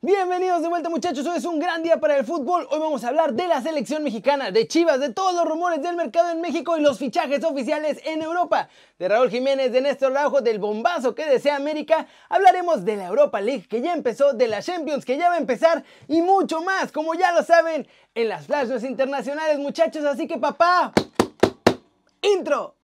Bienvenidos de vuelta muchachos, hoy es un gran día para el fútbol. Hoy vamos a hablar de la selección mexicana, de Chivas, de todos los rumores del mercado en México y los fichajes oficiales en Europa. De Raúl Jiménez, de Néstor Raujo, del bombazo que desea América. Hablaremos de la Europa League que ya empezó, de la Champions que ya va a empezar y mucho más, como ya lo saben, en las flashes internacionales muchachos. Así que papá, intro.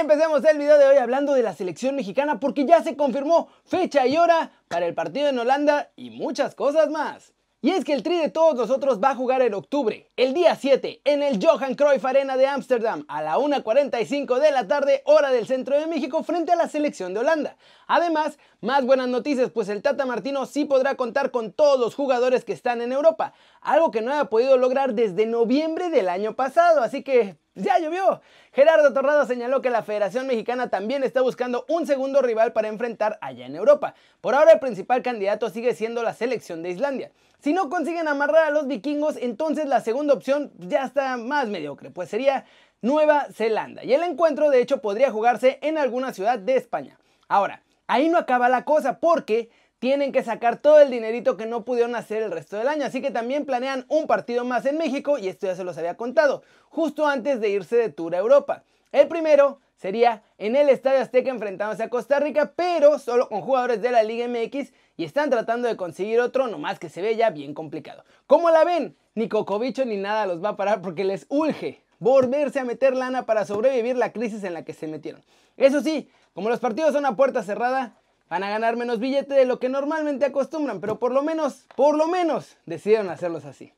Empecemos el video de hoy hablando de la selección mexicana porque ya se confirmó fecha y hora para el partido en Holanda y muchas cosas más. Y es que el Tri de todos nosotros va a jugar en octubre, el día 7, en el Johan Cruyff Arena de Ámsterdam, a la 1.45 de la tarde, hora del centro de México, frente a la selección de Holanda. Además, más buenas noticias, pues el Tata Martino sí podrá contar con todos los jugadores que están en Europa, algo que no ha podido lograr desde noviembre del año pasado, así que ya llovió. Gerardo Torrado señaló que la Federación Mexicana también está buscando un segundo rival para enfrentar allá en Europa. Por ahora el principal candidato sigue siendo la selección de Islandia. Si no consiguen amarrar a los vikingos, entonces la segunda opción ya está más mediocre, pues sería Nueva Zelanda. Y el encuentro de hecho podría jugarse en alguna ciudad de España. Ahora, ahí no acaba la cosa porque tienen que sacar todo el dinerito que no pudieron hacer el resto del año. Así que también planean un partido más en México y esto ya se los había contado, justo antes de irse de Tour a Europa. El primero sería en el Estadio Azteca enfrentándose a Costa Rica, pero solo con jugadores de la Liga MX y están tratando de conseguir otro, nomás que se ve ya bien complicado. ¿Cómo la ven? Ni Cocobicho ni nada los va a parar porque les urge volverse a meter lana para sobrevivir la crisis en la que se metieron. Eso sí, como los partidos son a puerta cerrada, van a ganar menos billete de lo que normalmente acostumbran, pero por lo menos, por lo menos, decidieron hacerlos así.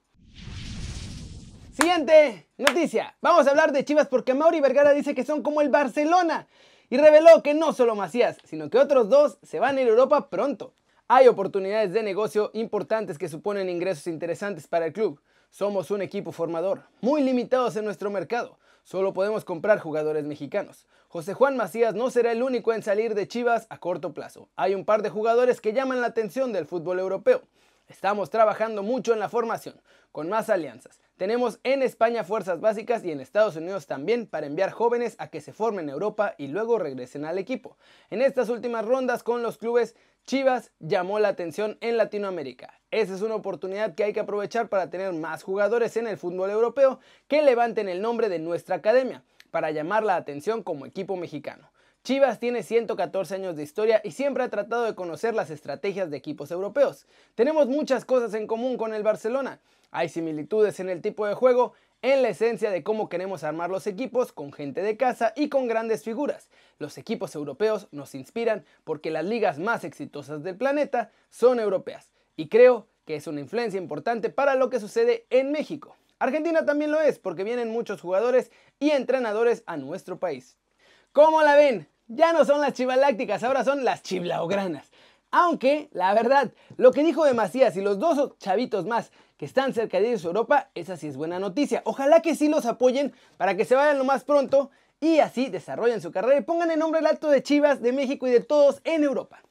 Siguiente noticia. Vamos a hablar de Chivas porque Mauri Vergara dice que son como el Barcelona y reveló que no solo Macías, sino que otros dos se van a ir a Europa pronto. Hay oportunidades de negocio importantes que suponen ingresos interesantes para el club. Somos un equipo formador, muy limitados en nuestro mercado. Solo podemos comprar jugadores mexicanos. José Juan Macías no será el único en salir de Chivas a corto plazo. Hay un par de jugadores que llaman la atención del fútbol europeo. Estamos trabajando mucho en la formación, con más alianzas. Tenemos en España fuerzas básicas y en Estados Unidos también para enviar jóvenes a que se formen en Europa y luego regresen al equipo. En estas últimas rondas con los clubes, Chivas llamó la atención en Latinoamérica. Esa es una oportunidad que hay que aprovechar para tener más jugadores en el fútbol europeo que levanten el nombre de nuestra academia, para llamar la atención como equipo mexicano. Chivas tiene 114 años de historia y siempre ha tratado de conocer las estrategias de equipos europeos. Tenemos muchas cosas en común con el Barcelona. Hay similitudes en el tipo de juego, en la esencia de cómo queremos armar los equipos con gente de casa y con grandes figuras. Los equipos europeos nos inspiran porque las ligas más exitosas del planeta son europeas y creo que es una influencia importante para lo que sucede en México. Argentina también lo es porque vienen muchos jugadores y entrenadores a nuestro país. ¿Cómo la ven? Ya no son las chivalácticas, ahora son las chiblaogranas. Aunque, la verdad, lo que dijo de Macías y los dos chavitos más que están cerca de a Europa, esa sí es buena noticia. Ojalá que sí los apoyen para que se vayan lo más pronto y así desarrollen su carrera y pongan el nombre alto de Chivas, de México y de todos en Europa.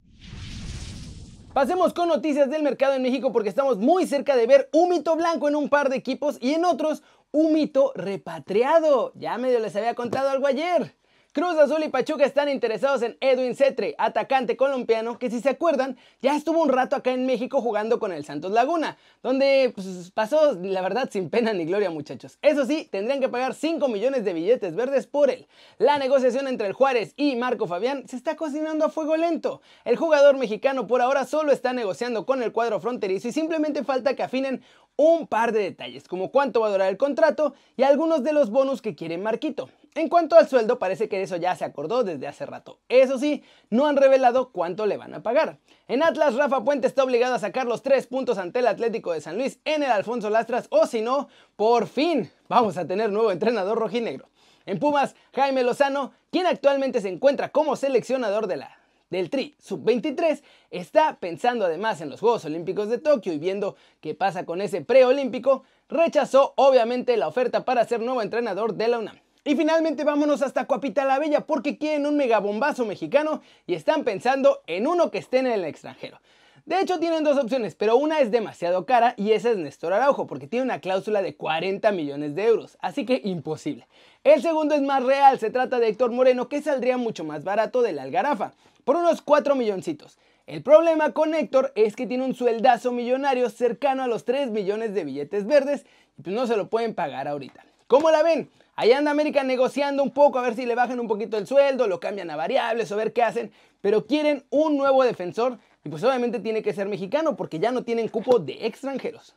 Pasemos con noticias del mercado en México porque estamos muy cerca de ver un mito blanco en un par de equipos y en otros un mito repatriado. Ya medio les había contado algo ayer. Cruz Azul y Pachuca están interesados en Edwin Cetre, atacante colombiano que si se acuerdan ya estuvo un rato acá en México jugando con el Santos Laguna, donde pues, pasó la verdad sin pena ni gloria muchachos. Eso sí, tendrían que pagar 5 millones de billetes verdes por él. La negociación entre el Juárez y Marco Fabián se está cocinando a fuego lento. El jugador mexicano por ahora solo está negociando con el cuadro fronterizo y simplemente falta que afinen un par de detalles, como cuánto va a durar el contrato y algunos de los bonos que quiere Marquito. En cuanto al sueldo, parece que eso ya se acordó desde hace rato. Eso sí, no han revelado cuánto le van a pagar. En Atlas, Rafa Puente está obligado a sacar los tres puntos ante el Atlético de San Luis en el Alfonso Lastras, o si no, por fin vamos a tener nuevo entrenador rojinegro. En Pumas, Jaime Lozano, quien actualmente se encuentra como seleccionador de la del Tri Sub-23 está pensando además en los Juegos Olímpicos de Tokio y viendo qué pasa con ese preolímpico, rechazó obviamente la oferta para ser nuevo entrenador de la UNAM. Y finalmente vámonos hasta Coapita la Bella porque quieren un megabombazo mexicano y están pensando en uno que esté en el extranjero. De hecho tienen dos opciones, pero una es demasiado cara y esa es Néstor Araujo, porque tiene una cláusula de 40 millones de euros, así que imposible. El segundo es más real, se trata de Héctor Moreno, que saldría mucho más barato de la Algarafa, por unos 4 milloncitos. El problema con Héctor es que tiene un sueldazo millonario cercano a los 3 millones de billetes verdes y pues no se lo pueden pagar ahorita. ¿Cómo la ven? Ahí anda América negociando un poco a ver si le bajan un poquito el sueldo, lo cambian a variables o ver qué hacen, pero quieren un nuevo defensor y pues obviamente tiene que ser mexicano porque ya no tienen cupo de extranjeros.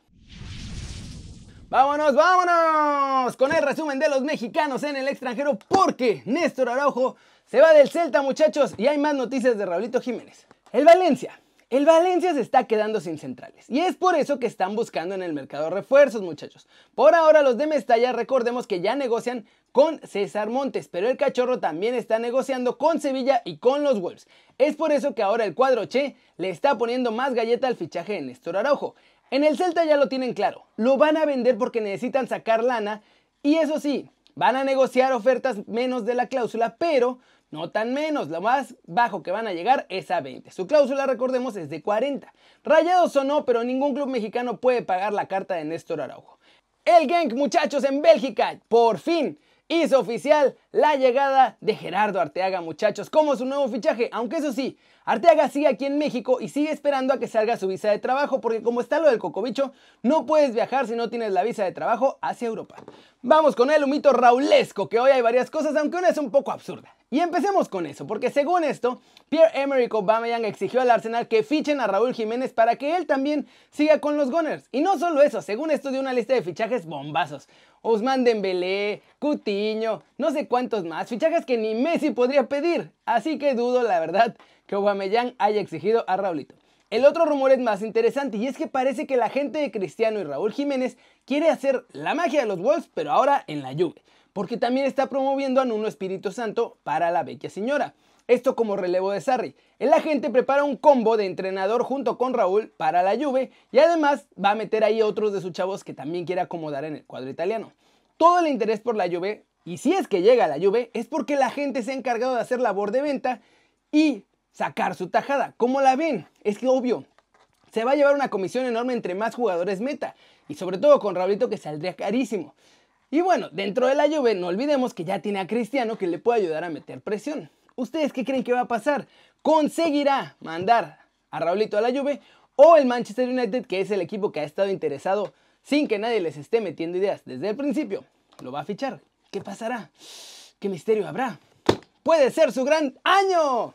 Vámonos, vámonos con el resumen de los mexicanos en el extranjero porque Néstor Araujo se va del Celta muchachos y hay más noticias de Raulito Jiménez. El Valencia. El Valencia se está quedando sin centrales y es por eso que están buscando en el mercado refuerzos muchachos. Por ahora los de Mestalla recordemos que ya negocian con César Montes, pero el cachorro también está negociando con Sevilla y con los Wolves. Es por eso que ahora el cuadro Che le está poniendo más galleta al fichaje de Néstor Araujo. En el Celta ya lo tienen claro, lo van a vender porque necesitan sacar lana y eso sí, van a negociar ofertas menos de la cláusula, pero no tan menos, lo más bajo que van a llegar es a 20. Su cláusula, recordemos, es de 40. Rayados o no, pero ningún club mexicano puede pagar la carta de Néstor Araujo. El Genk, muchachos, en Bélgica, por fin hizo oficial la llegada de Gerardo Arteaga, muchachos, como su nuevo fichaje. Aunque eso sí, Arteaga sigue aquí en México y sigue esperando a que salga su visa de trabajo, porque como está lo del cocobicho, no puedes viajar si no tienes la visa de trabajo hacia Europa. Vamos con el humito raulesco, que hoy hay varias cosas, aunque una es un poco absurda. Y empecemos con eso, porque según esto, Pierre-Emerick Aubameyang exigió al Arsenal que fichen a Raúl Jiménez para que él también siga con los Gunners. Y no solo eso, según esto de una lista de fichajes bombazos. Ousmane Dembélé, Cutiño, no sé cuántos más, fichajes que ni Messi podría pedir. Así que dudo, la verdad, que Aubameyang haya exigido a Raulito. El otro rumor es más interesante y es que parece que la gente de Cristiano y Raúl Jiménez quiere hacer la magia de los Wolves, pero ahora en la Juve, porque también está promoviendo a Nuno Espíritu Santo para la vecchia señora. Esto como relevo de Sarri. El agente prepara un combo de entrenador junto con Raúl para la Juve y además va a meter ahí otros de sus chavos que también quiere acomodar en el cuadro italiano. Todo el interés por la Juve, y si es que llega la Juve, es porque la gente se ha encargado de hacer labor de venta y sacar su tajada. ¿Cómo la ven? Es que obvio, se va a llevar una comisión enorme entre más jugadores meta y sobre todo con Raulito que saldría carísimo. Y bueno, dentro de la Juve no olvidemos que ya tiene a Cristiano que le puede ayudar a meter presión. ¿Ustedes qué creen que va a pasar? ¿Conseguirá mandar a Raulito a la Juve o el Manchester United, que es el equipo que ha estado interesado sin que nadie les esté metiendo ideas desde el principio, lo va a fichar? ¿Qué pasará? ¿Qué misterio habrá? Puede ser su gran año.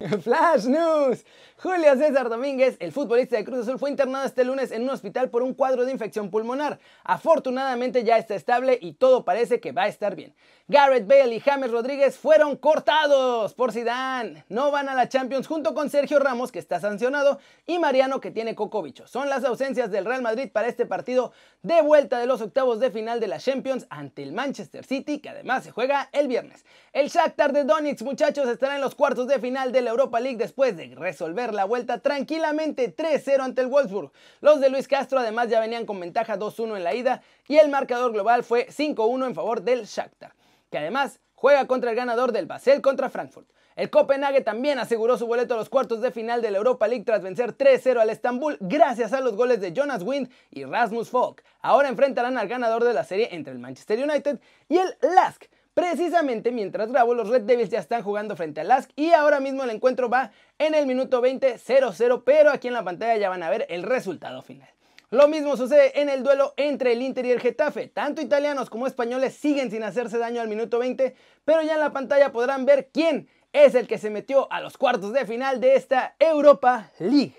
Flash News. Julio César Domínguez, el futbolista de Cruz Azul, fue internado este lunes en un hospital por un cuadro de infección pulmonar. Afortunadamente ya está estable y todo parece que va a estar bien. Garrett Bale y James Rodríguez fueron cortados por Zidane. No van a la Champions junto con Sergio Ramos, que está sancionado, y Mariano, que tiene cocobicho. Son las ausencias del Real Madrid para este partido de vuelta de los octavos de final de la Champions ante el Manchester City, que además se juega el viernes. El Shakhtar de Donetsk, muchachos, estará en los cuartos de final de la Europa League después de resolver la vuelta tranquilamente 3-0 ante el Wolfsburg. Los de Luis Castro además ya venían con ventaja 2-1 en la ida y el marcador global fue 5-1 en favor del Shakhtar, que además juega contra el ganador del Basel contra Frankfurt. El Copenhague también aseguró su boleto a los cuartos de final de la Europa League tras vencer 3-0 al Estambul gracias a los goles de Jonas Wind y Rasmus Falk. Ahora enfrentarán al ganador de la serie entre el Manchester United y el Lask, precisamente mientras grabo los Red Devils ya están jugando frente al Lask y ahora mismo el encuentro va en el minuto 20 0-0, pero aquí en la pantalla ya van a ver el resultado final. Lo mismo sucede en el duelo entre el Inter y el Getafe. Tanto italianos como españoles siguen sin hacerse daño al minuto 20, pero ya en la pantalla podrán ver quién es el que se metió a los cuartos de final de esta Europa League.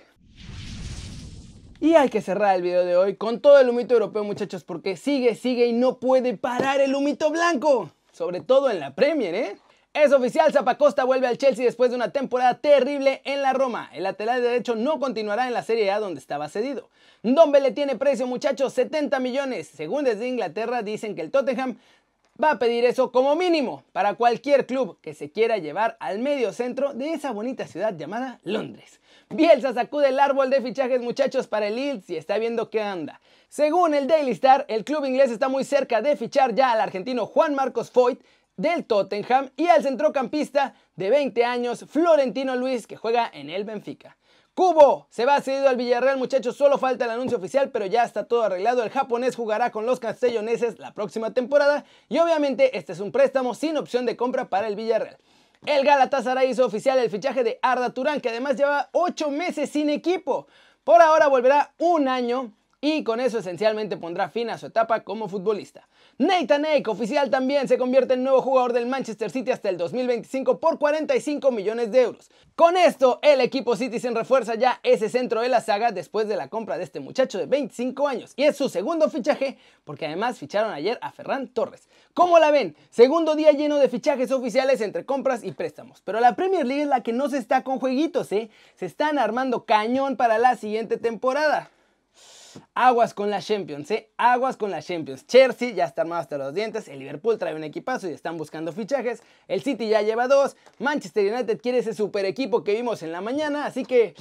Y hay que cerrar el video de hoy con todo el humito europeo muchachos porque sigue, sigue y no puede parar el humito blanco sobre todo en la Premier, ¿eh? Es oficial, Zapacosta vuelve al Chelsea después de una temporada terrible en la Roma. El lateral derecho no continuará en la Serie A donde estaba cedido. le tiene precio, muchachos, 70 millones. Según desde Inglaterra dicen que el Tottenham va a pedir eso como mínimo para cualquier club que se quiera llevar al medio centro de esa bonita ciudad llamada Londres. Bielsa sacude el árbol de fichajes muchachos para el Leeds y está viendo qué anda. Según el Daily Star, el club inglés está muy cerca de fichar ya al argentino Juan Marcos Foyt del Tottenham y al centrocampista de 20 años Florentino Luis que juega en el Benfica. Cubo se va cedido al Villarreal, muchachos. Solo falta el anuncio oficial, pero ya está todo arreglado. El japonés jugará con los castelloneses la próxima temporada y obviamente este es un préstamo sin opción de compra para el Villarreal. El Galatasaray hizo oficial el fichaje de Arda Turán, que además lleva 8 meses sin equipo. Por ahora volverá un año y con eso esencialmente pondrá fin a su etapa como futbolista. Nathan Ake, oficial también, se convierte en nuevo jugador del Manchester City hasta el 2025 por 45 millones de euros. Con esto, el equipo Citizen refuerza ya ese centro de la saga después de la compra de este muchacho de 25 años. Y es su segundo fichaje, porque además ficharon ayer a Ferran Torres. ¿Cómo la ven? Segundo día lleno de fichajes oficiales entre compras y préstamos. Pero la Premier League es la que no se está con jueguitos, ¿eh? Se están armando cañón para la siguiente temporada. Aguas con la Champions, ¿eh? Aguas con la Champions. Chelsea ya está armado hasta los dientes. El Liverpool trae un equipazo y están buscando fichajes. El City ya lleva dos. Manchester United quiere ese super equipo que vimos en la mañana. Así que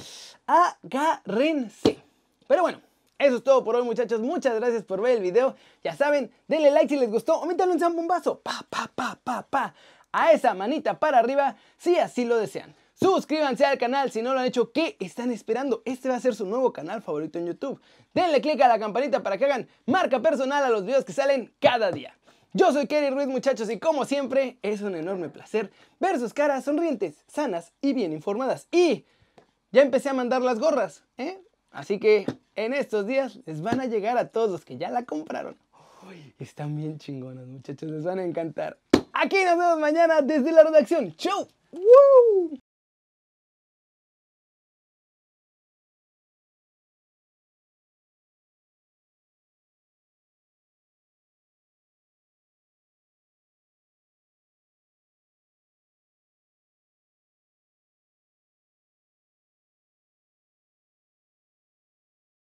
agárrense. Pero bueno. Eso es todo por hoy muchachos, muchas gracias por ver el video. Ya saben, denle like si les gustó o métanle un zambombazo, pa, pa, pa, pa, pa, a esa manita para arriba si así lo desean. Suscríbanse al canal si no lo han hecho. ¿Qué están esperando? Este va a ser su nuevo canal favorito en YouTube. Denle click a la campanita para que hagan marca personal a los videos que salen cada día. Yo soy Kerry Ruiz muchachos y como siempre es un enorme placer ver sus caras sonrientes, sanas y bien informadas. Y ya empecé a mandar las gorras, ¿eh? Así que en estos días les van a llegar a todos los que ya la compraron. están bien chingonas muchachos, les van a encantar. Aquí nos vemos mañana desde la redacción. ¡Chau!